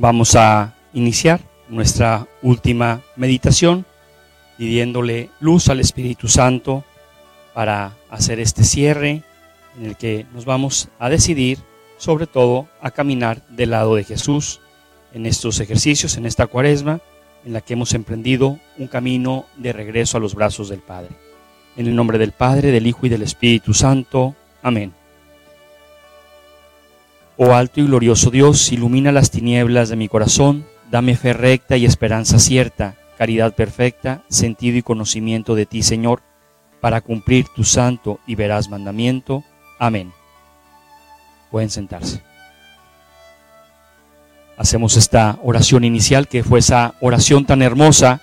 Vamos a iniciar nuestra última meditación pidiéndole luz al Espíritu Santo para hacer este cierre en el que nos vamos a decidir sobre todo a caminar del lado de Jesús en estos ejercicios, en esta cuaresma, en la que hemos emprendido un camino de regreso a los brazos del Padre. En el nombre del Padre, del Hijo y del Espíritu Santo. Amén. Oh alto y glorioso Dios, ilumina las tinieblas de mi corazón, dame fe recta y esperanza cierta, caridad perfecta, sentido y conocimiento de ti, Señor, para cumplir tu santo y veraz mandamiento. Amén. Pueden sentarse. Hacemos esta oración inicial, que fue esa oración tan hermosa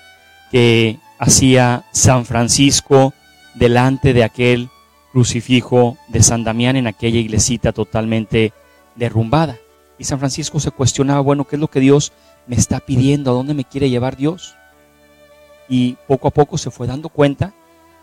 que hacía San Francisco delante de aquel crucifijo de San Damián en aquella iglesita totalmente derrumbada. Y San Francisco se cuestionaba, bueno, ¿qué es lo que Dios me está pidiendo? ¿A dónde me quiere llevar Dios? Y poco a poco se fue dando cuenta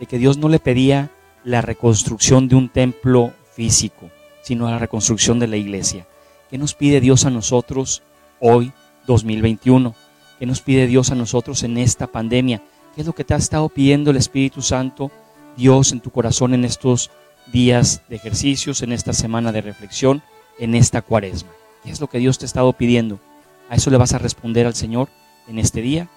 de que Dios no le pedía la reconstrucción de un templo físico, sino la reconstrucción de la iglesia. ¿Qué nos pide Dios a nosotros hoy, 2021? ¿Qué nos pide Dios a nosotros en esta pandemia? ¿Qué es lo que te ha estado pidiendo el Espíritu Santo, Dios, en tu corazón en estos días de ejercicios, en esta semana de reflexión? En esta cuaresma? ¿Qué es lo que Dios te ha estado pidiendo? A eso le vas a responder al Señor en este día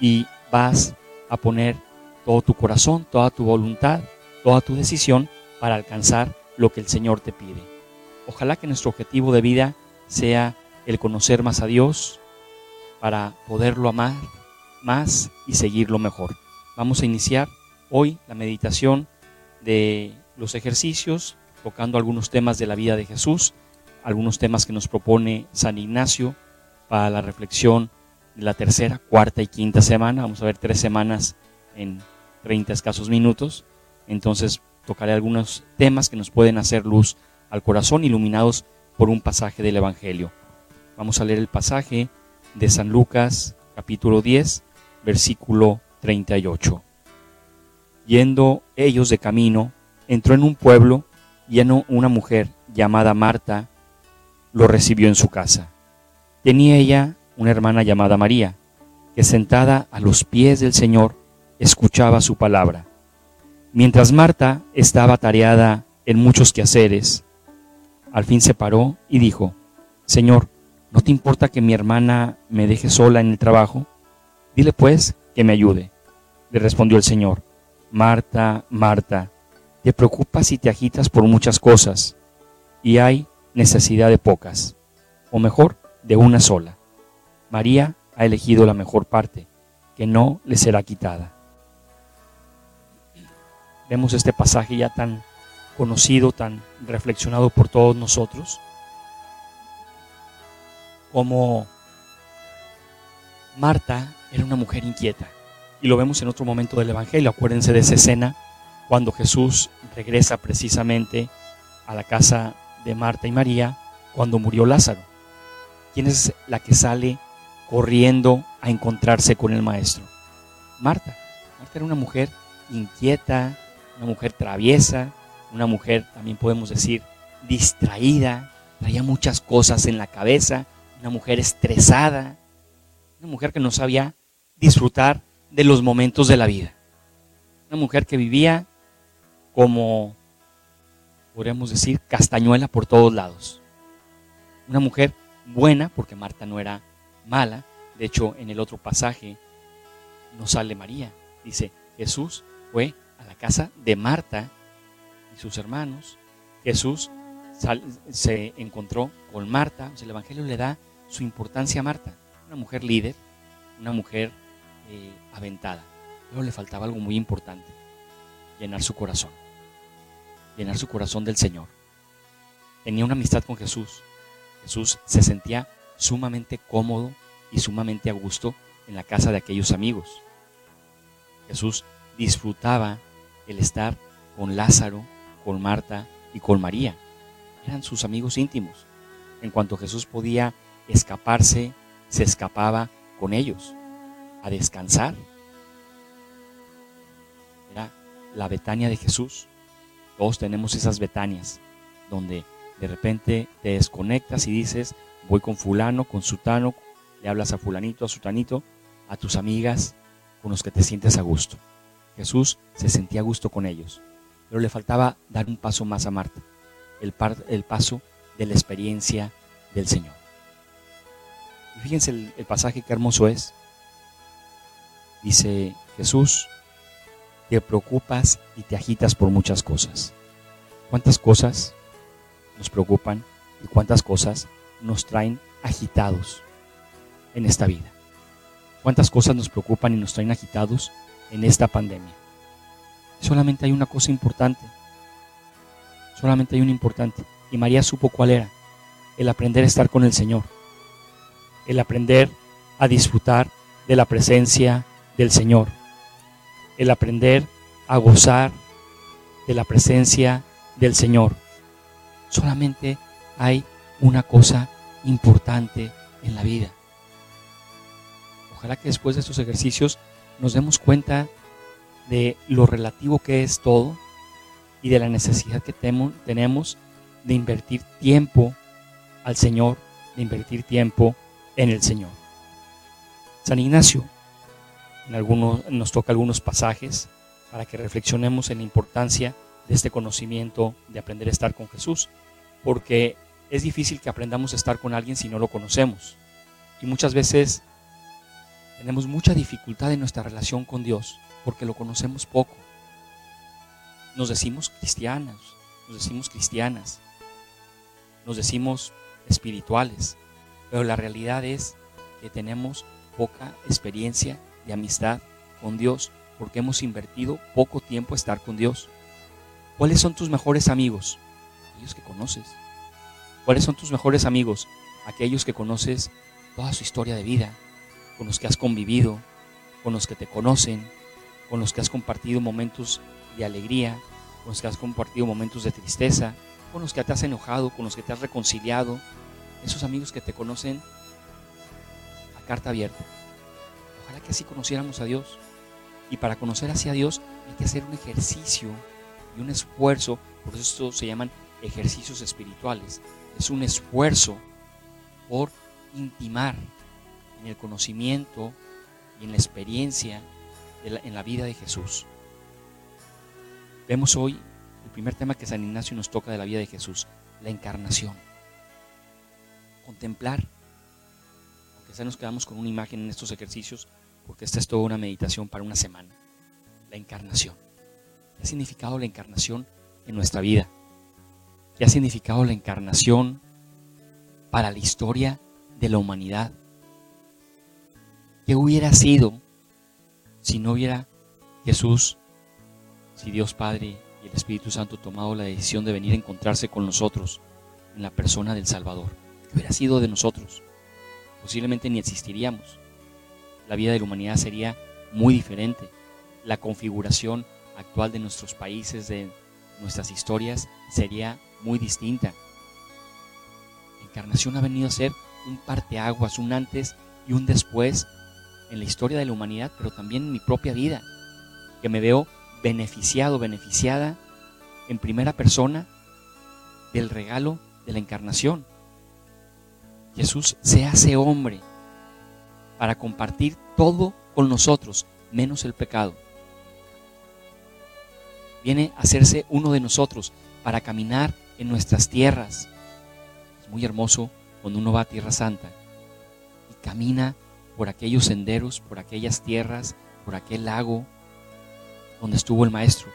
y vas a poner todo tu corazón, toda tu voluntad, toda tu decisión para alcanzar lo que el Señor te pide. Ojalá que nuestro objetivo de vida sea el conocer más a Dios para poderlo amar más y seguirlo mejor. Vamos a iniciar hoy la meditación de los ejercicios tocando algunos temas de la vida de Jesús, algunos temas que nos propone San Ignacio para la reflexión de la tercera, cuarta y quinta semana. Vamos a ver tres semanas en 30 escasos minutos. Entonces tocaré algunos temas que nos pueden hacer luz al corazón, iluminados por un pasaje del Evangelio. Vamos a leer el pasaje de San Lucas, capítulo 10, versículo 38. Yendo ellos de camino, entró en un pueblo y una mujer llamada Marta lo recibió en su casa. Tenía ella una hermana llamada María, que sentada a los pies del Señor escuchaba su palabra. Mientras Marta estaba tareada en muchos quehaceres, al fin se paró y dijo, Señor, ¿no te importa que mi hermana me deje sola en el trabajo? Dile pues que me ayude. Le respondió el Señor, Marta, Marta, te preocupas y te agitas por muchas cosas, y hay necesidad de pocas, o mejor, de una sola. María ha elegido la mejor parte, que no le será quitada. Vemos este pasaje ya tan conocido, tan reflexionado por todos nosotros, como Marta era una mujer inquieta. Y lo vemos en otro momento del Evangelio. Acuérdense de esa escena cuando Jesús regresa precisamente a la casa de Marta y María cuando murió Lázaro. ¿Quién es la que sale corriendo a encontrarse con el maestro? Marta. Marta era una mujer inquieta, una mujer traviesa, una mujer, también podemos decir, distraída, traía muchas cosas en la cabeza, una mujer estresada, una mujer que no sabía disfrutar de los momentos de la vida, una mujer que vivía como, podríamos decir, castañuela por todos lados. Una mujer buena, porque Marta no era mala. De hecho, en el otro pasaje no sale María. Dice, Jesús fue a la casa de Marta y sus hermanos. Jesús se encontró con Marta. el Evangelio le da su importancia a Marta. Una mujer líder, una mujer eh, aventada. Pero le faltaba algo muy importante, llenar su corazón llenar su corazón del Señor. Tenía una amistad con Jesús. Jesús se sentía sumamente cómodo y sumamente a gusto en la casa de aquellos amigos. Jesús disfrutaba el estar con Lázaro, con Marta y con María. Eran sus amigos íntimos. En cuanto Jesús podía escaparse, se escapaba con ellos a descansar. Era la Betania de Jesús. Todos tenemos esas Betanias donde de repente te desconectas y dices, voy con fulano, con sutano, le hablas a fulanito, a sutanito, a tus amigas con los que te sientes a gusto. Jesús se sentía a gusto con ellos, pero le faltaba dar un paso más a Marta, el, el paso de la experiencia del Señor. Y fíjense el, el pasaje que hermoso es. Dice Jesús, te preocupas y te agitas por muchas cosas. ¿Cuántas cosas nos preocupan y cuántas cosas nos traen agitados en esta vida? ¿Cuántas cosas nos preocupan y nos traen agitados en esta pandemia? Solamente hay una cosa importante. Solamente hay una importante. Y María supo cuál era. El aprender a estar con el Señor. El aprender a disfrutar de la presencia del Señor. El aprender a gozar de la presencia del Señor. Solamente hay una cosa importante en la vida. Ojalá que después de estos ejercicios nos demos cuenta de lo relativo que es todo y de la necesidad que tenemos de invertir tiempo al Señor, de invertir tiempo en el Señor. San Ignacio en algunos, nos toca algunos pasajes para que reflexionemos en la importancia de este conocimiento, de aprender a estar con Jesús, porque es difícil que aprendamos a estar con alguien si no lo conocemos. Y muchas veces tenemos mucha dificultad en nuestra relación con Dios porque lo conocemos poco. Nos decimos cristianos, nos decimos cristianas, nos decimos espirituales, pero la realidad es que tenemos poca experiencia de amistad con Dios porque hemos invertido poco tiempo a estar con Dios. ¿Cuáles son tus mejores amigos? Aquellos que conoces. ¿Cuáles son tus mejores amigos? Aquellos que conoces toda su historia de vida, con los que has convivido, con los que te conocen, con los que has compartido momentos de alegría, con los que has compartido momentos de tristeza, con los que te has enojado, con los que te has reconciliado, esos amigos que te conocen a carta abierta. Que así conociéramos a Dios. Y para conocer hacia Dios hay que hacer un ejercicio y un esfuerzo, por eso se llaman ejercicios espirituales. Es un esfuerzo por intimar en el conocimiento y en la experiencia en la vida de Jesús. Vemos hoy el primer tema que San Ignacio nos toca de la vida de Jesús, la encarnación. Contemplar, aunque sea nos quedamos con una imagen en estos ejercicios, porque esta es toda una meditación para una semana. La encarnación. ¿Qué ha significado la encarnación en nuestra vida? ¿Qué ha significado la encarnación para la historia de la humanidad? ¿Qué hubiera sido si no hubiera Jesús, si Dios Padre y el Espíritu Santo tomado la decisión de venir a encontrarse con nosotros en la persona del Salvador? ¿Qué hubiera sido de nosotros? Posiblemente ni existiríamos. La vida de la humanidad sería muy diferente. La configuración actual de nuestros países, de nuestras historias, sería muy distinta. La encarnación ha venido a ser un parteaguas, un antes y un después en la historia de la humanidad, pero también en mi propia vida, que me veo beneficiado, beneficiada en primera persona del regalo de la encarnación. Jesús se hace hombre para compartir todo con nosotros, menos el pecado. Viene a hacerse uno de nosotros para caminar en nuestras tierras. Es muy hermoso cuando uno va a Tierra Santa y camina por aquellos senderos, por aquellas tierras, por aquel lago donde estuvo el maestro.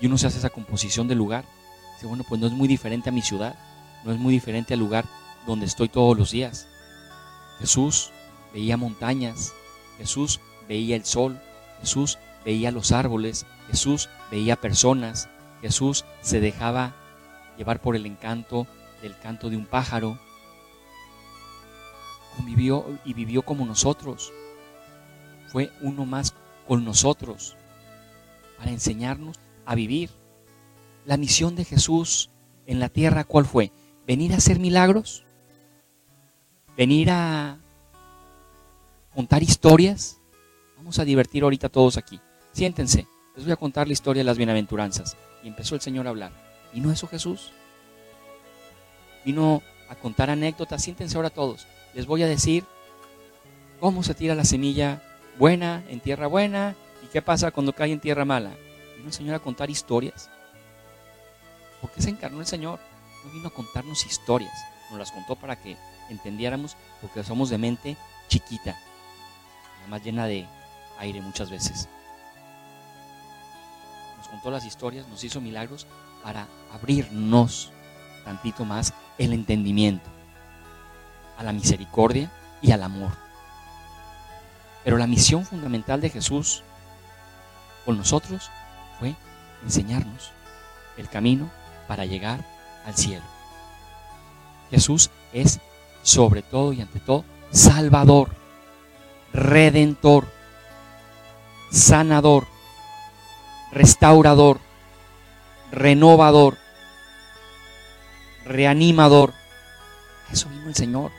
Y uno se hace esa composición del lugar. Dice, bueno, pues no es muy diferente a mi ciudad, no es muy diferente al lugar donde estoy todos los días. Jesús veía montañas, Jesús veía el sol, Jesús veía los árboles, Jesús veía personas, Jesús se dejaba llevar por el encanto del canto de un pájaro, convivió y vivió como nosotros. Fue uno más con nosotros para enseñarnos a vivir. La misión de Jesús en la tierra, ¿cuál fue? ¿Venir a hacer milagros? ¿Venir a contar historias? Vamos a divertir ahorita todos aquí. Siéntense, les voy a contar la historia de las bienaventuranzas. Y empezó el Señor a hablar. ¿Vino eso Jesús? ¿Vino a contar anécdotas. Siéntense ahora todos. Les voy a decir cómo se tira la semilla buena en tierra buena y qué pasa cuando cae en tierra mala. Vino el Señor a contar historias. ¿Por qué se encarnó el Señor? No vino a contarnos historias. Nos las contó para que entendiéramos porque somos de mente chiquita, más llena de aire muchas veces. Nos contó las historias, nos hizo milagros para abrirnos tantito más el entendimiento a la misericordia y al amor. Pero la misión fundamental de Jesús con nosotros fue enseñarnos el camino para llegar al cielo. Jesús es sobre todo y ante todo Salvador, Redentor, Sanador, Restaurador, Renovador, Reanimador. Eso vino el Señor.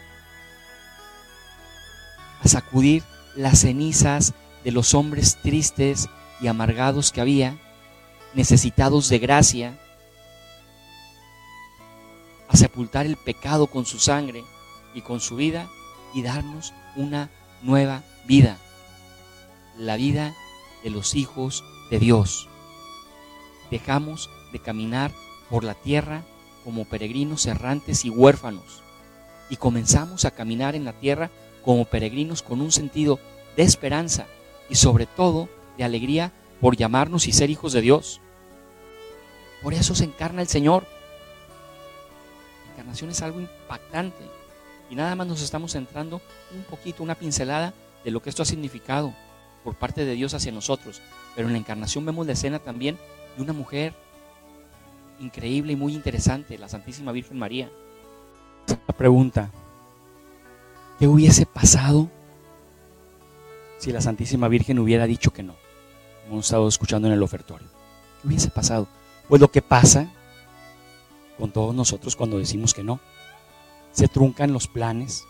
A sacudir las cenizas de los hombres tristes y amargados que había, necesitados de gracia, a sepultar el pecado con su sangre y con su vida y darnos una nueva vida, la vida de los hijos de Dios. Dejamos de caminar por la tierra como peregrinos errantes y huérfanos y comenzamos a caminar en la tierra como peregrinos con un sentido de esperanza y sobre todo de alegría por llamarnos y ser hijos de Dios. Por eso se encarna el Señor. La encarnación es algo impactante y nada más nos estamos centrando un poquito, una pincelada de lo que esto ha significado por parte de Dios hacia nosotros. Pero en la encarnación vemos la escena también de una mujer increíble y muy interesante, la Santísima Virgen María. La pregunta, ¿qué hubiese pasado si la Santísima Virgen hubiera dicho que no? Hemos estado escuchando en el ofertorio. ¿Qué hubiese pasado? Pues lo que pasa con todos nosotros cuando decimos que no. Se truncan los planes,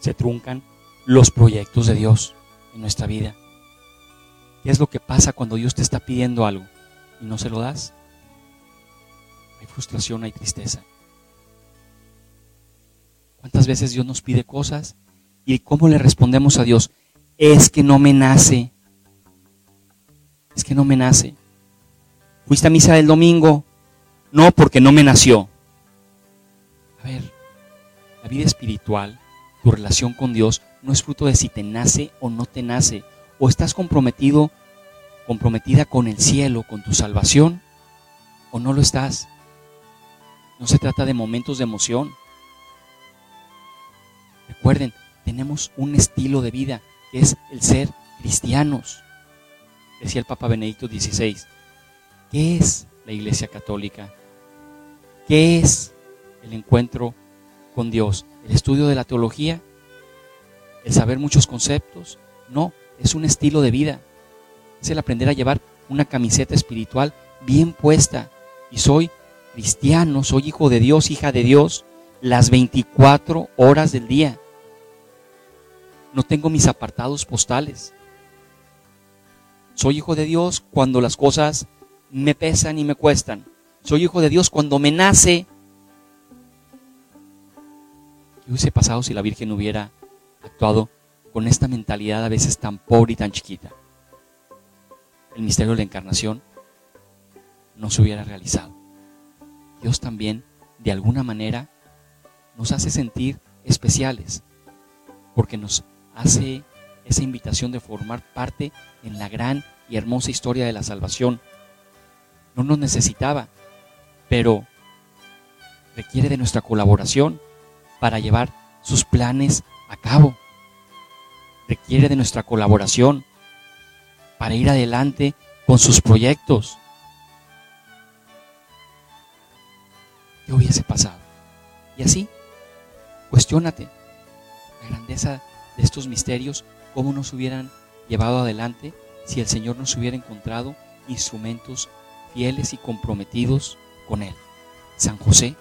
se truncan los proyectos de Dios en nuestra vida. ¿Qué es lo que pasa cuando Dios te está pidiendo algo y no se lo das? Hay frustración, hay tristeza. ¿Cuántas veces Dios nos pide cosas y cómo le respondemos a Dios? Es que no me nace. Es que no me nace. ¿Fuiste a misa del domingo? No, porque no me nació. A ver, vida espiritual, tu relación con Dios, no es fruto de si te nace o no te nace. O estás comprometido, comprometida con el cielo, con tu salvación, o no lo estás. No se trata de momentos de emoción. Recuerden, tenemos un estilo de vida que es el ser cristianos. Decía el Papa Benedicto XVI. ¿Qué es la Iglesia Católica? ¿Qué es el encuentro con Dios? ¿El estudio de la teología? ¿El saber muchos conceptos? No, es un estilo de vida. Es el aprender a llevar una camiseta espiritual bien puesta. Y soy cristiano, soy hijo de Dios, hija de Dios, las 24 horas del día. No tengo mis apartados postales. Soy hijo de Dios cuando las cosas me pesan y me cuestan. Soy hijo de Dios cuando me nace. ¿Qué hubiese pasado si la Virgen hubiera actuado con esta mentalidad a veces tan pobre y tan chiquita? El misterio de la encarnación no se hubiera realizado. Dios también, de alguna manera, nos hace sentir especiales, porque nos hace esa invitación de formar parte en la gran y hermosa historia de la salvación. No nos necesitaba, pero requiere de nuestra colaboración para llevar sus planes a cabo. Requiere de nuestra colaboración para ir adelante con sus proyectos. ¿Qué hubiese pasado? Y así, cuestiónate la grandeza de estos misterios, cómo nos hubieran llevado adelante si el Señor nos hubiera encontrado instrumentos fieles y comprometidos con Él. San José,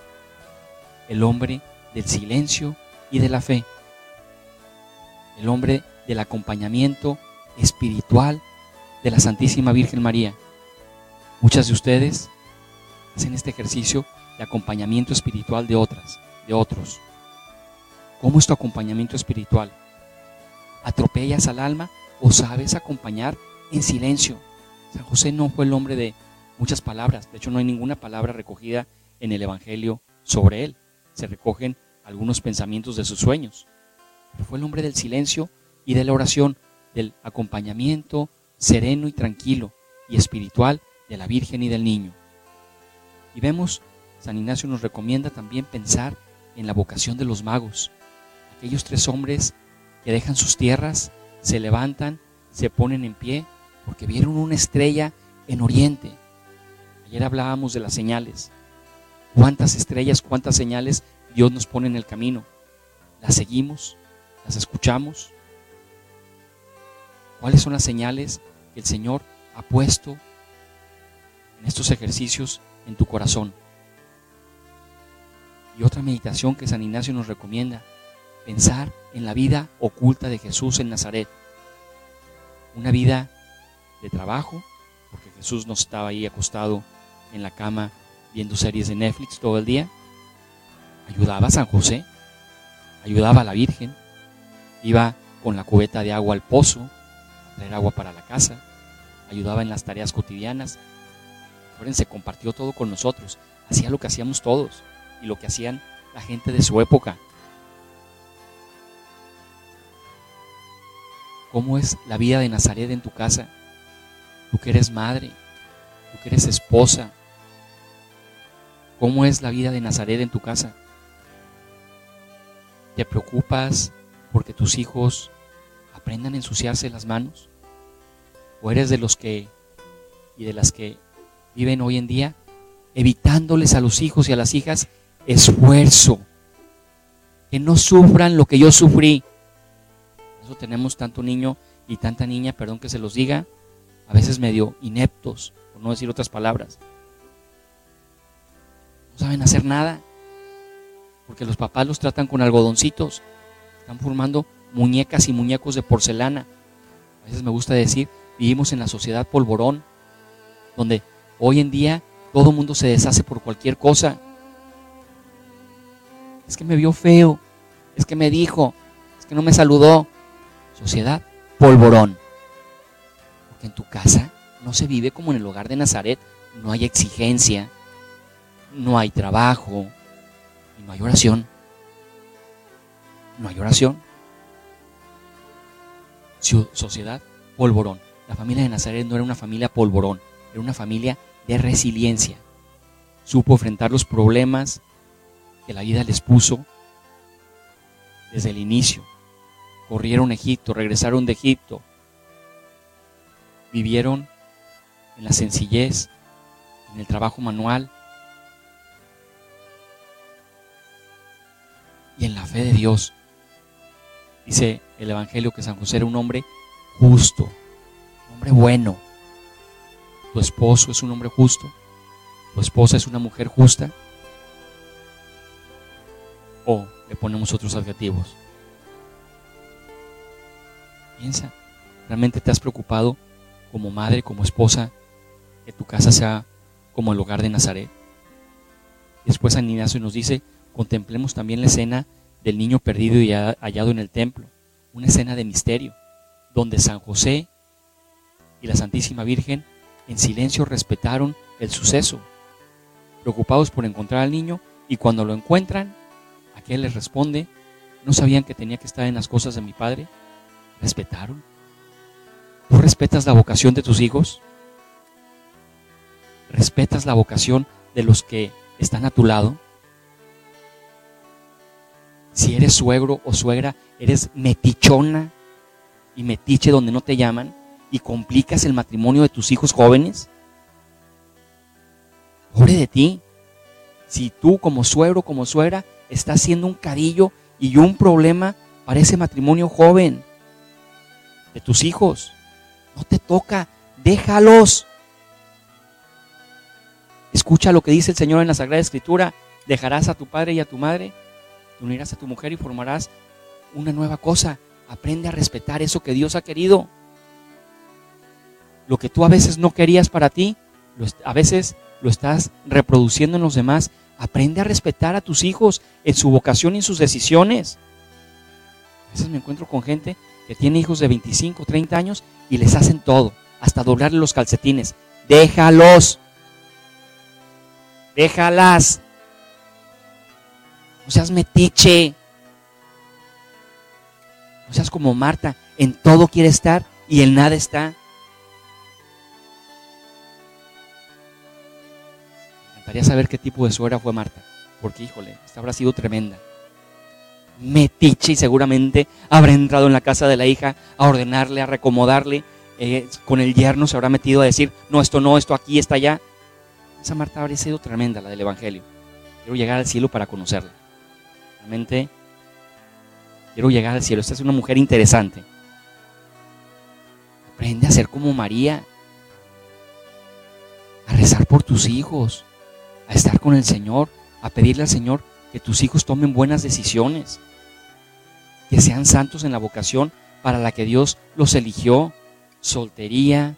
el hombre del silencio y de la fe, el hombre del acompañamiento espiritual de la Santísima Virgen María. Muchas de ustedes hacen este ejercicio de acompañamiento espiritual de otras, de otros? ¿Cómo es tu acompañamiento espiritual? ¿Atropellas al alma o sabes acompañar en silencio? San José no fue el hombre de muchas palabras, de hecho no hay ninguna palabra recogida en el Evangelio sobre él. Se recogen algunos pensamientos de sus sueños. Pero fue el hombre del silencio y de la oración, del acompañamiento sereno y tranquilo y espiritual de la Virgen y del niño. Y vemos, San Ignacio nos recomienda también pensar en la vocación de los magos, aquellos tres hombres que dejan sus tierras, se levantan, se ponen en pie, porque vieron una estrella en Oriente. Ayer hablábamos de las señales. ¿Cuántas estrellas, cuántas señales Dios nos pone en el camino? ¿Las seguimos? ¿Las escuchamos? ¿Cuáles son las señales que el Señor ha puesto en estos ejercicios en tu corazón? Y otra meditación que San Ignacio nos recomienda, pensar en la vida oculta de Jesús en Nazaret. Una vida de trabajo, porque Jesús no estaba ahí acostado en la cama viendo series de Netflix todo el día. Ayudaba a San José, ayudaba a la Virgen, iba con la cubeta de agua al pozo, traer agua para la casa, ayudaba en las tareas cotidianas. se compartió todo con nosotros, hacía lo que hacíamos todos y lo que hacían la gente de su época. ¿Cómo es la vida de Nazaret en tu casa? Tú que eres madre, tú que eres esposa. ¿Cómo es la vida de Nazaret en tu casa? ¿Te preocupas porque tus hijos aprendan a ensuciarse las manos? ¿O eres de los que y de las que viven hoy en día evitándoles a los hijos y a las hijas esfuerzo? Que no sufran lo que yo sufrí. Eso tenemos tanto niño y tanta niña, perdón que se los diga, a veces medio ineptos, por no decir otras palabras. No saben hacer nada, porque los papás los tratan con algodoncitos, están formando muñecas y muñecos de porcelana. A veces me gusta decir, vivimos en la sociedad polvorón, donde hoy en día todo mundo se deshace por cualquier cosa. Es que me vio feo, es que me dijo, es que no me saludó. Sociedad polvorón. Porque en tu casa no se vive como en el hogar de Nazaret, no hay exigencia, no hay trabajo y no hay oración no hay oración. Sociedad polvorón. La familia de Nazaret no era una familia polvorón, era una familia de resiliencia. Supo enfrentar los problemas que la vida les puso desde el inicio. Corrieron a Egipto, regresaron de Egipto, vivieron en la sencillez, en el trabajo manual de Dios. Dice el Evangelio que San José era un hombre justo, un hombre bueno. Tu esposo es un hombre justo, tu esposa es una mujer justa. O le ponemos otros adjetivos. Piensa, ¿realmente te has preocupado como madre, como esposa, que tu casa sea como el hogar de Nazaret? Después San Ignacio nos dice, contemplemos también la escena del niño perdido y hallado en el templo, una escena de misterio, donde San José y la Santísima Virgen en silencio respetaron el suceso, preocupados por encontrar al niño, y cuando lo encuentran, aquel les responde, ¿no sabían que tenía que estar en las cosas de mi padre? ¿Respetaron? ¿Tú respetas la vocación de tus hijos? ¿Respetas la vocación de los que están a tu lado? Si eres suegro o suegra, eres metichona y metiche donde no te llaman y complicas el matrimonio de tus hijos jóvenes. Pobre de ti. Si tú como suegro, como suegra, estás siendo un carillo y un problema para ese matrimonio joven de tus hijos, no te toca, déjalos. Escucha lo que dice el Señor en la Sagrada Escritura, dejarás a tu padre y a tu madre te unirás a tu mujer y formarás una nueva cosa. Aprende a respetar eso que Dios ha querido. Lo que tú a veces no querías para ti, a veces lo estás reproduciendo en los demás. Aprende a respetar a tus hijos en su vocación y en sus decisiones. A veces me encuentro con gente que tiene hijos de 25, 30 años y les hacen todo, hasta doblarle los calcetines. Déjalos. Déjalas. No seas metiche. No seas como Marta. En todo quiere estar y en nada está. Me encantaría saber qué tipo de suegra fue Marta. Porque, híjole, esta habrá sido tremenda. Metiche y seguramente habrá entrado en la casa de la hija a ordenarle, a recomodarle. Eh, con el yerno se habrá metido a decir, no, esto no, esto aquí, está allá. Esa Marta habría sido tremenda, la del Evangelio. Quiero llegar al cielo para conocerla. Realmente quiero llegar al cielo. Esta es una mujer interesante. Aprende a ser como María, a rezar por tus hijos, a estar con el Señor, a pedirle al Señor que tus hijos tomen buenas decisiones, que sean santos en la vocación para la que Dios los eligió, soltería,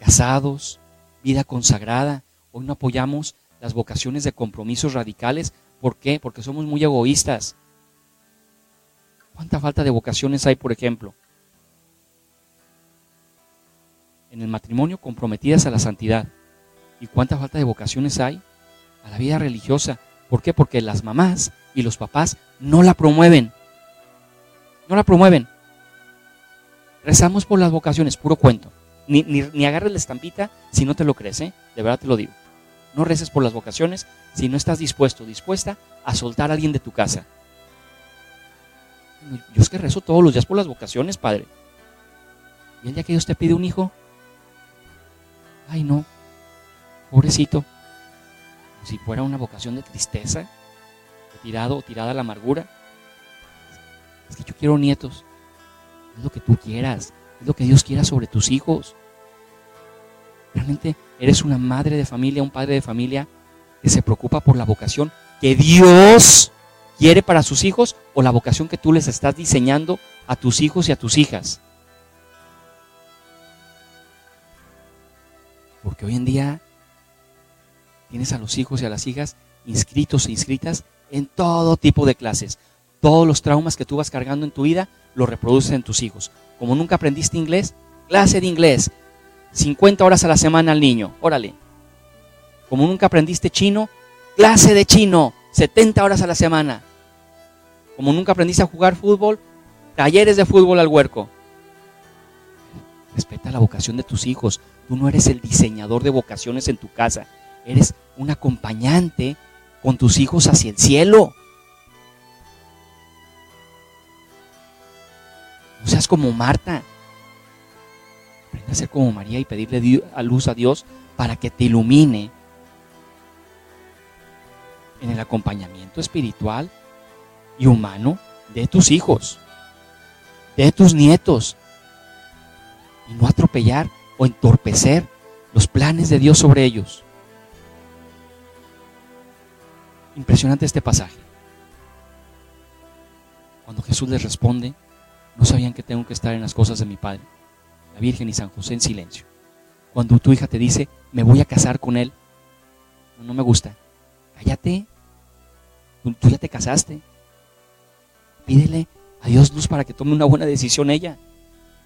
casados, vida consagrada. Hoy no apoyamos las vocaciones de compromisos radicales. ¿Por qué? Porque somos muy egoístas. ¿Cuánta falta de vocaciones hay, por ejemplo? en el matrimonio comprometidas a la santidad. ¿Y cuánta falta de vocaciones hay a la vida religiosa? ¿Por qué? Porque las mamás y los papás no la promueven. No la promueven. Rezamos por las vocaciones, puro cuento. Ni, ni, agarres la estampita si no te lo crees, ¿eh? de verdad te lo digo. No reces por las vocaciones si no estás dispuesto, dispuesta a soltar a alguien de tu casa. Yo es que rezo todos los días por las vocaciones, Padre. Y el día que Dios te pide un hijo, ay no, pobrecito, si fuera una vocación de tristeza, tirado o tirada a la amargura. Es que yo quiero nietos. Es lo que tú quieras, es lo que Dios quiera sobre tus hijos. Realmente eres una madre de familia, un padre de familia que se preocupa por la vocación que Dios quiere para sus hijos o la vocación que tú les estás diseñando a tus hijos y a tus hijas. Porque hoy en día tienes a los hijos y a las hijas inscritos e inscritas en todo tipo de clases. Todos los traumas que tú vas cargando en tu vida los reproduces en tus hijos. Como nunca aprendiste inglés, clase de inglés. 50 horas a la semana al niño, órale. Como nunca aprendiste chino, clase de chino, 70 horas a la semana. Como nunca aprendiste a jugar fútbol, talleres de fútbol al huerco. Respeta la vocación de tus hijos. Tú no eres el diseñador de vocaciones en tu casa. Eres un acompañante con tus hijos hacia el cielo. No seas como Marta. Aprende a ser como María y pedirle a luz a Dios para que te ilumine en el acompañamiento espiritual y humano de tus hijos, de tus nietos, y no atropellar o entorpecer los planes de Dios sobre ellos. Impresionante este pasaje. Cuando Jesús les responde, no sabían que tengo que estar en las cosas de mi Padre, la Virgen y San José en silencio. Cuando tu hija te dice, me voy a casar con él, no, me gusta, cállate, tú ya te casaste, pídele a Dios luz para que tome una buena decisión ella.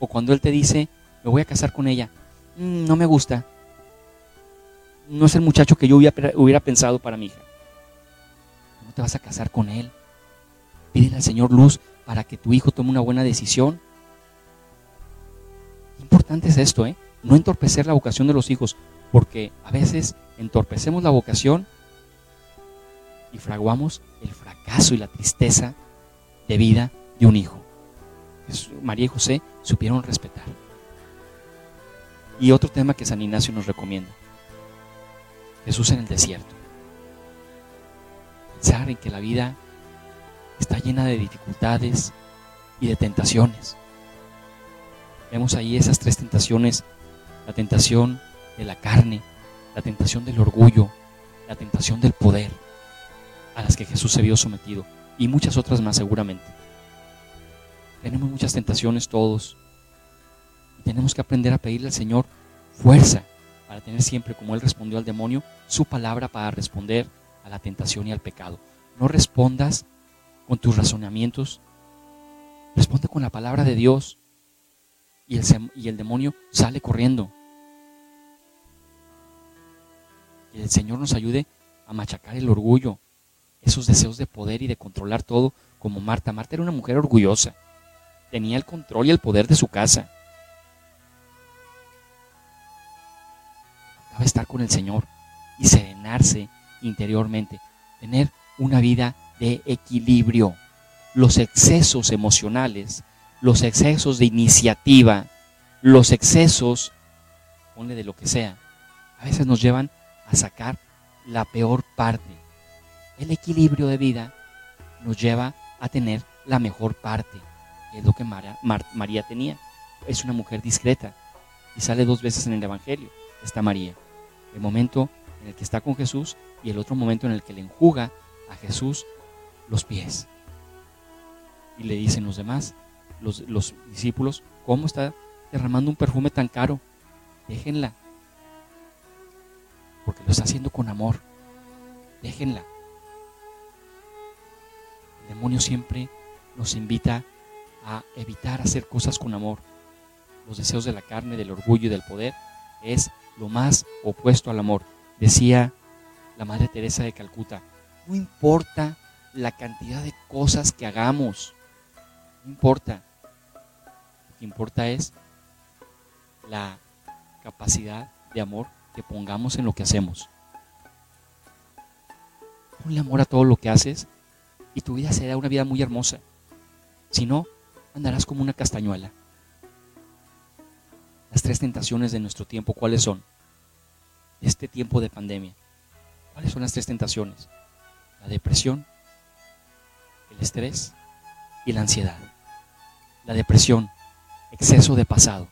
O cuando Él te dice, me voy a casar con ella. Mm, no me gusta. No es el muchacho que yo hubiera, pensado para mi hija. No te vas a casar con él. Pídele al Señor luz para que tu hijo tome una buena decisión. Importante es esto, ¿eh? No entorpecer la vocación de los hijos, porque a veces entorpecemos la vocación y fraguamos el fracaso y la tristeza de vida de un hijo. María y José supieron respetar. Y otro tema que San Ignacio nos recomienda. Jesús en el desierto. Pensar en que la vida está llena de dificultades y de tentaciones. Vemos ahí esas tres tentaciones. La tentación de la carne, la tentación del orgullo, la tentación del poder, a las que Jesús se vio sometido, y muchas otras más seguramente. Tenemos muchas tentaciones todos, tenemos que aprender a pedirle al Señor fuerza para tener siempre, como Él respondió al demonio, su palabra para responder a la tentación y al pecado. No respondas con tus razonamientos, responde con la palabra de Dios y el, y el demonio sale corriendo. Que el Señor nos ayude a machacar el orgullo, esos deseos de poder y de controlar todo, como Marta. Marta era una mujer orgullosa, tenía el control y el poder de su casa. Debe estar con el Señor y serenarse interiormente, tener una vida de equilibrio. Los excesos emocionales, los excesos de iniciativa, los excesos, ponle de lo que sea, a veces nos llevan a sacar la peor parte. El equilibrio de vida nos lleva a tener la mejor parte, que es lo que María, tenía. Es una mujer discreta y sale dos veces en el Evangelio, está María. El momento en el que está con Jesús y el otro momento en el que le enjuga a Jesús los pies. Y le dicen los demás, los, los discípulos, ¿cómo está derramando un perfume tan caro? Déjenla, porque lo está haciendo con amor. Déjenla. El demonio siempre nos invita a evitar hacer cosas con amor. Los deseos de la carne, del orgullo y del poder es lo más opuesto al amor. Decía la Madre Teresa de Calcuta, no importa la cantidad de cosas que hagamos, no importa. Que importa es la capacidad de amor que pongamos en lo que hacemos. Ponle amor a todo lo que haces y tu vida será una vida muy hermosa. Si no, andarás como una castañuela. Las tres tentaciones de nuestro tiempo, ¿cuáles son? Este tiempo de pandemia. ¿Cuáles son las tres tentaciones? La depresión, el estrés y la ansiedad. La depresión, exceso de pasado.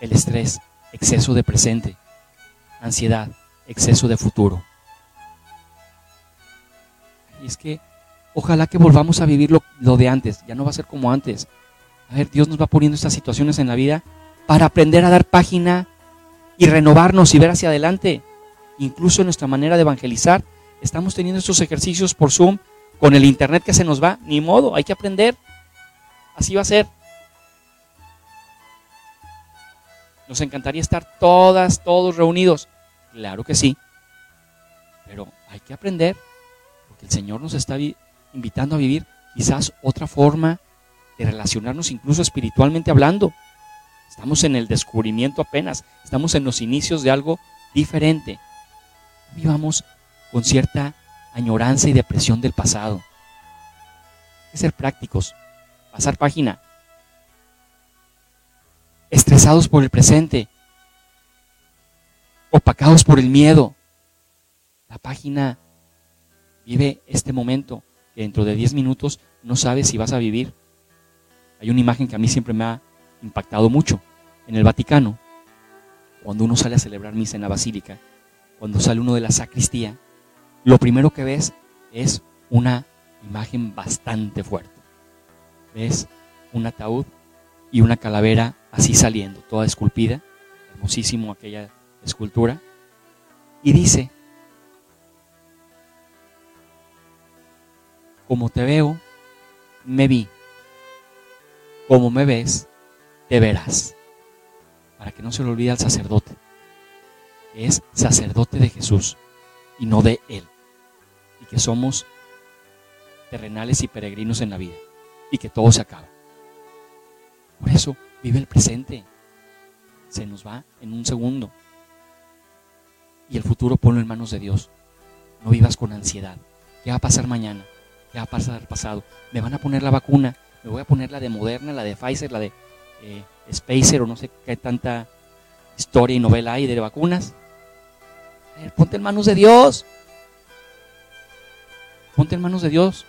El estrés, exceso de presente. Ansiedad, exceso de futuro. Y es que ojalá que volvamos a vivir lo, lo, de antes. Ya no va a ser como antes. A ver, Dios nos va poniendo estas situaciones en la vida para aprender a dar página y renovarnos y ver hacia adelante. Incluso en nuestra manera de evangelizar. Estamos teniendo estos ejercicios por Zoom con el internet que se nos va. Ni modo, hay que aprender. Así va a ser. Nos encantaría estar todas, todos reunidos. Claro que sí. Pero hay que aprender, porque el Señor nos está invitando a vivir quizás otra forma de relacionarnos, incluso espiritualmente hablando. Estamos en el descubrimiento apenas, estamos en los inicios de algo diferente. Vivamos con cierta añoranza y depresión del pasado. Hay que ser prácticos, pasar página, estresados por el presente, opacados por el miedo. La página vive este momento que dentro de 10 minutos no sabes si vas a vivir. Hay una imagen que a mí siempre me ha impactado mucho. En el Vaticano, cuando uno sale a celebrar misa en la basílica, cuando sale uno de la sacristía, lo primero que ves es una imagen bastante fuerte. Ves un ataúd y una calavera así saliendo, toda esculpida, hermosísimo aquella escultura, y dice, como te veo, me vi, como me ves, te verás, para que no se le olvide al sacerdote, que es sacerdote de Jesús y no de Él, y que somos terrenales y peregrinos en la vida, y que todo se acaba. Por eso, vive el presente. Se nos va en un segundo. Y el futuro ponlo en manos de Dios. No vivas con ansiedad. ¿Qué va a pasar mañana? ¿Qué va a pasar pasado? Me van a poner la vacuna. Me voy a poner la de Moderna, la de Pfizer, la de eh, Spacer o no sé qué tanta historia y novela hay de vacunas. ponte en manos de Dios. Ponte en manos de Dios.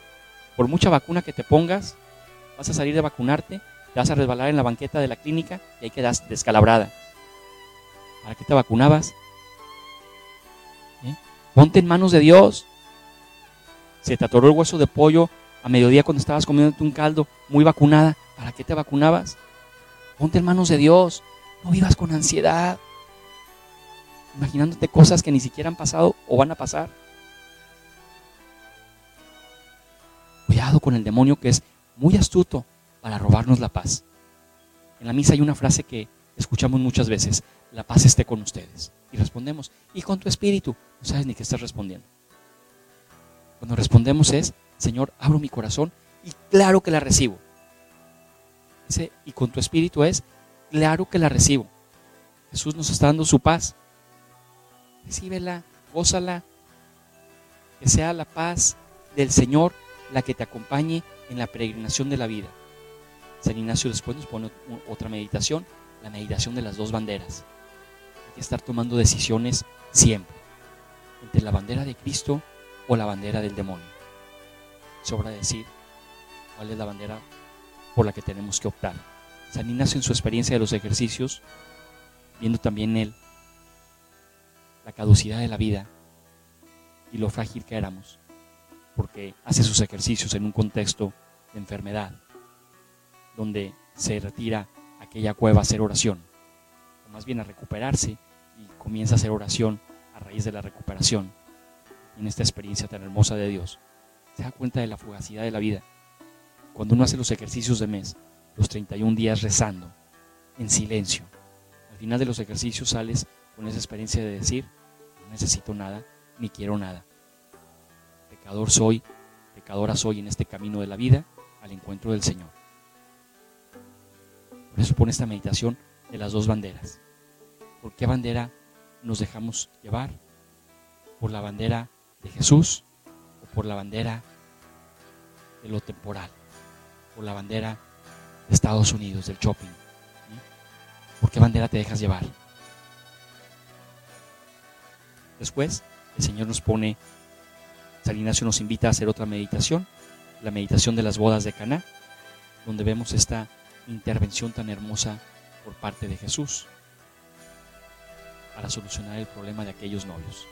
Por mucha vacuna que te pongas, vas a salir de vacunarte te vas a resbalar en la banqueta de la clínica y ahí quedas descalabrada. ¿Para qué te vacunabas? ¿Eh? Ponte en manos de Dios. Se te atoró el hueso de pollo a mediodía cuando estabas comiendo un caldo, muy vacunada. ¿Para qué te vacunabas? Ponte en manos de Dios. No vivas con ansiedad. imaginándote cosas que ni siquiera han pasado o van a pasar. Cuidado con el demonio que es muy astuto para robarnos la paz. En la misa hay una frase que escuchamos muchas veces, la paz esté con ustedes. Y respondemos, y con tu espíritu, no sabes ni qué estás respondiendo. Cuando respondemos es, Señor, abro mi corazón y claro que la recibo. Y con tu espíritu es, claro que la recibo. Jesús nos está dando su paz. Recíbela, gózala. Que sea la paz del Señor la que te acompañe en la peregrinación de la vida. San Ignacio después nos pone otra meditación, la meditación de las dos banderas. Hay que estar tomando decisiones siempre, entre la bandera de Cristo o la bandera del demonio. Sobra decir cuál es la bandera por la que tenemos que optar. San Ignacio en su experiencia de los ejercicios, viendo también él la caducidad de la vida y lo frágil que éramos, porque hace sus ejercicios en un contexto de enfermedad, donde se retira aquella cueva a hacer oración, o más bien a recuperarse y comienza a hacer oración a raíz de la recuperación. en esta experiencia tan hermosa de Dios, se da cuenta de la fugacidad de la vida. Cuando uno hace los ejercicios de mes, los 31 días rezando, en silencio, al final de los ejercicios sales con esa experiencia de decir, no necesito nada, ni quiero nada. Pecador soy, pecadora soy en este camino de la vida al encuentro del Señor. Por eso pone esta meditación de las dos banderas. ¿Por qué bandera nos dejamos llevar? ¿Por la bandera de Jesús o por la bandera de lo temporal? ¿Por la bandera de Estados Unidos, del shopping? ¿Por qué bandera te dejas llevar? Después, el Señor nos pone, San Ignacio nos invita a hacer otra meditación, la meditación de las bodas de Caná, donde vemos esta intervención tan hermosa por parte de Jesús para solucionar el problema de aquellos novios.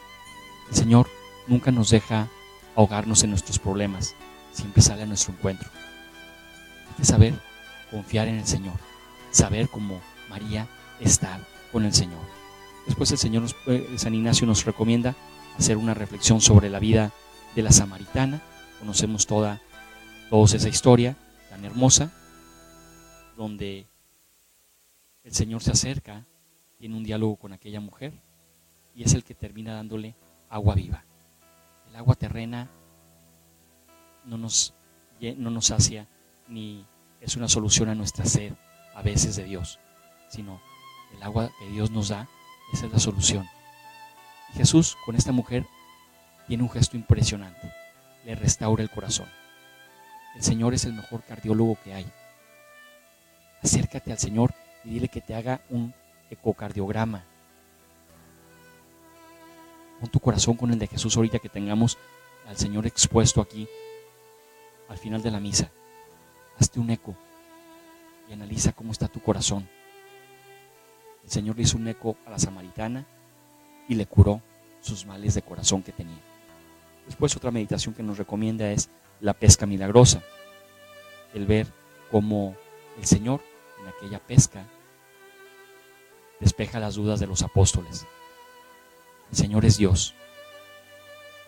El Señor nunca nos deja ahogarnos en nuestros problemas, siempre sale a nuestro encuentro. Hay que saber confiar en el Señor, saber como María estar con el Señor. Después el Señor, eh, San Ignacio nos recomienda hacer una reflexión sobre la vida de la samaritana. Conocemos toda, toda esa historia tan hermosa donde el Señor se acerca, tiene un diálogo con aquella mujer y es el que termina dándole agua viva. El agua terrena no nos, no nos sacia ni es una solución a nuestra sed a veces de Dios, sino el agua que Dios nos da, esa es la solución. Jesús con esta mujer tiene un gesto impresionante, le restaura el corazón. El Señor es el mejor cardiólogo que hay acércate al Señor y dile que te haga un ecocardiograma. Pon tu corazón con el de Jesús ahorita que tengamos al Señor expuesto aquí al final de la misa. Hazte un eco y analiza cómo está tu corazón. El Señor le hizo un eco a la samaritana y le curó sus males de corazón que tenía. Después otra meditación que nos recomienda es la pesca milagrosa. El ver cómo el Señor aquella pesca despeja las dudas de los apóstoles. El Señor es Dios.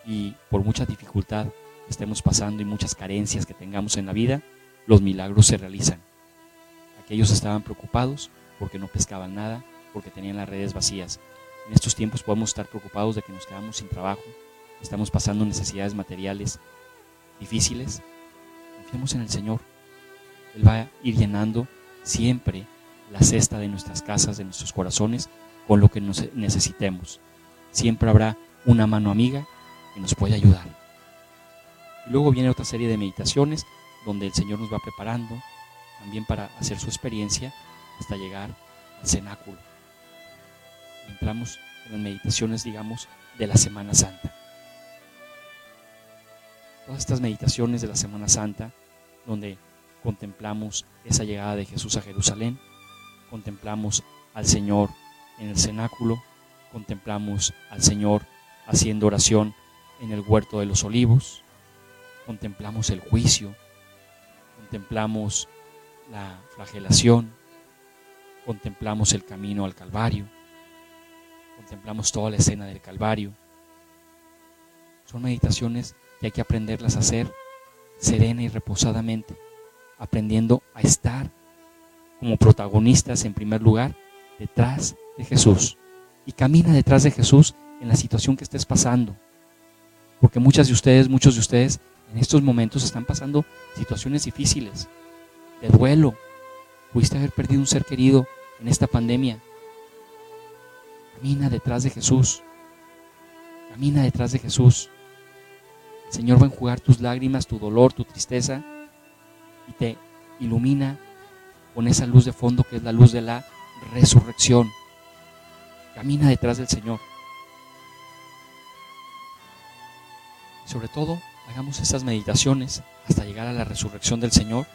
Y por mucha dificultad que estemos pasando y muchas carencias que tengamos en la vida, los milagros se realizan. Aquellos estaban preocupados porque no pescaban nada, porque tenían las redes vacías. En estos tiempos podemos estar preocupados de que nos quedamos sin trabajo, estamos pasando necesidades materiales difíciles. Confiemos en el Señor. Él va a ir llenando siempre la cesta de nuestras casas, de nuestros corazones, con lo que nos necesitemos. Siempre habrá una mano amiga que nos puede ayudar. Y luego viene otra serie de meditaciones donde el Señor nos va preparando también para hacer su experiencia hasta llegar al cenáculo. Entramos en las meditaciones, digamos, de la Semana Santa. Todas estas meditaciones de la Semana Santa, donde contemplamos esa llegada de Jesús a Jerusalén, contemplamos al Señor en el cenáculo, contemplamos al Señor haciendo oración en el huerto de los olivos, contemplamos el juicio, contemplamos la flagelación, contemplamos el camino al Calvario, contemplamos toda la escena del Calvario. Son meditaciones que hay que aprenderlas a hacer serena y reposadamente, aprendiendo a estar como protagonistas en primer lugar detrás de Jesús. Y camina detrás de Jesús en la situación que estés pasando. Porque muchas de ustedes, muchos de ustedes en estos momentos están pasando situaciones difíciles, de duelo. Pudiste haber perdido un ser querido en esta pandemia. Camina detrás de Jesús. Camina detrás de Jesús. El Señor va a enjugar tus lágrimas, tu dolor, tu tristeza y te ilumina con esa luz de fondo que es la luz de la resurrección. Camina detrás del Señor. sobre todo, hagamos estas meditaciones hasta llegar a la resurrección del Señor,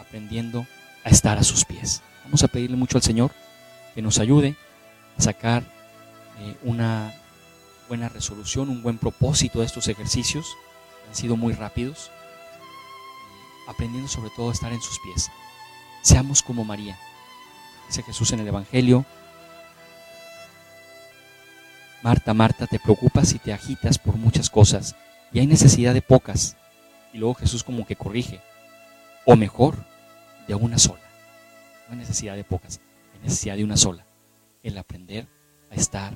aprendiendo a estar a sus pies. Vamos a pedirle mucho al Señor que nos ayude a sacar eh, una buena resolución, un buen propósito de estos ejercicios, han sido muy rápidos, aprendiendo sobre todo a estar en sus pies. Seamos como María. Dice Jesús en el Evangelio, Marta, Marta, te preocupas y te agitas por muchas cosas y hay necesidad de pocas. Y luego Jesús como que corrige. O mejor, de una sola. No hay necesidad de pocas, hay necesidad de una sola. El aprender a estar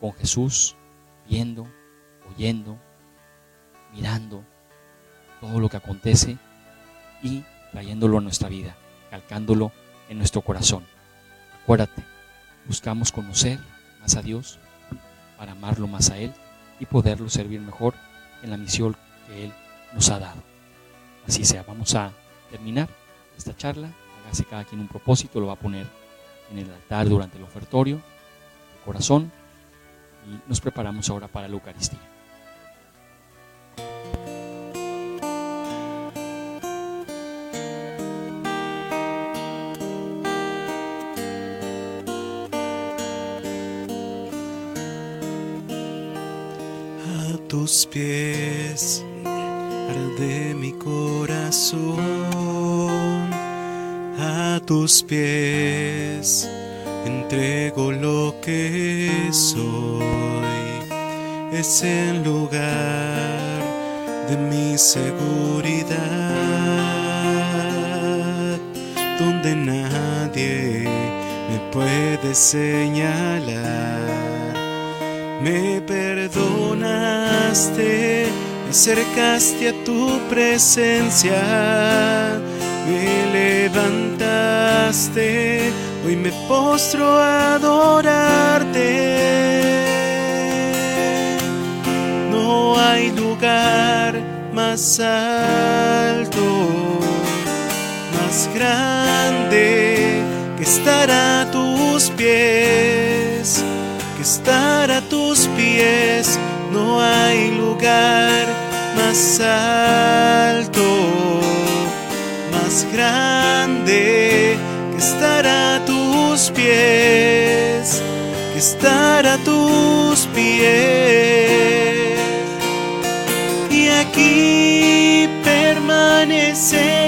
con Jesús, viendo, oyendo, mirando todo lo que acontece y trayéndolo a nuestra vida, calcándolo en nuestro corazón. Acuérdate, buscamos conocer más a Dios para amarlo más a Él y poderlo servir mejor en la misión que Él nos ha dado. Así sea, vamos a terminar esta charla. Hágase cada quien un propósito, lo va a poner en el altar durante el ofertorio, el corazón, y nos preparamos ahora para la Eucaristía. Tus pies arde mi corazón, a tus pies entrego lo que soy, es el lugar de mi seguridad, donde nadie me puede señalar me perdonaste, me acercaste a tu presencia, me levantaste, hoy me postro a adorarte. No hay lugar más alto, más grande que estar a tus pies estar a no hay lugar más alto, más grande que estar a tus pies, que estar a tus pies. Y aquí permaneceré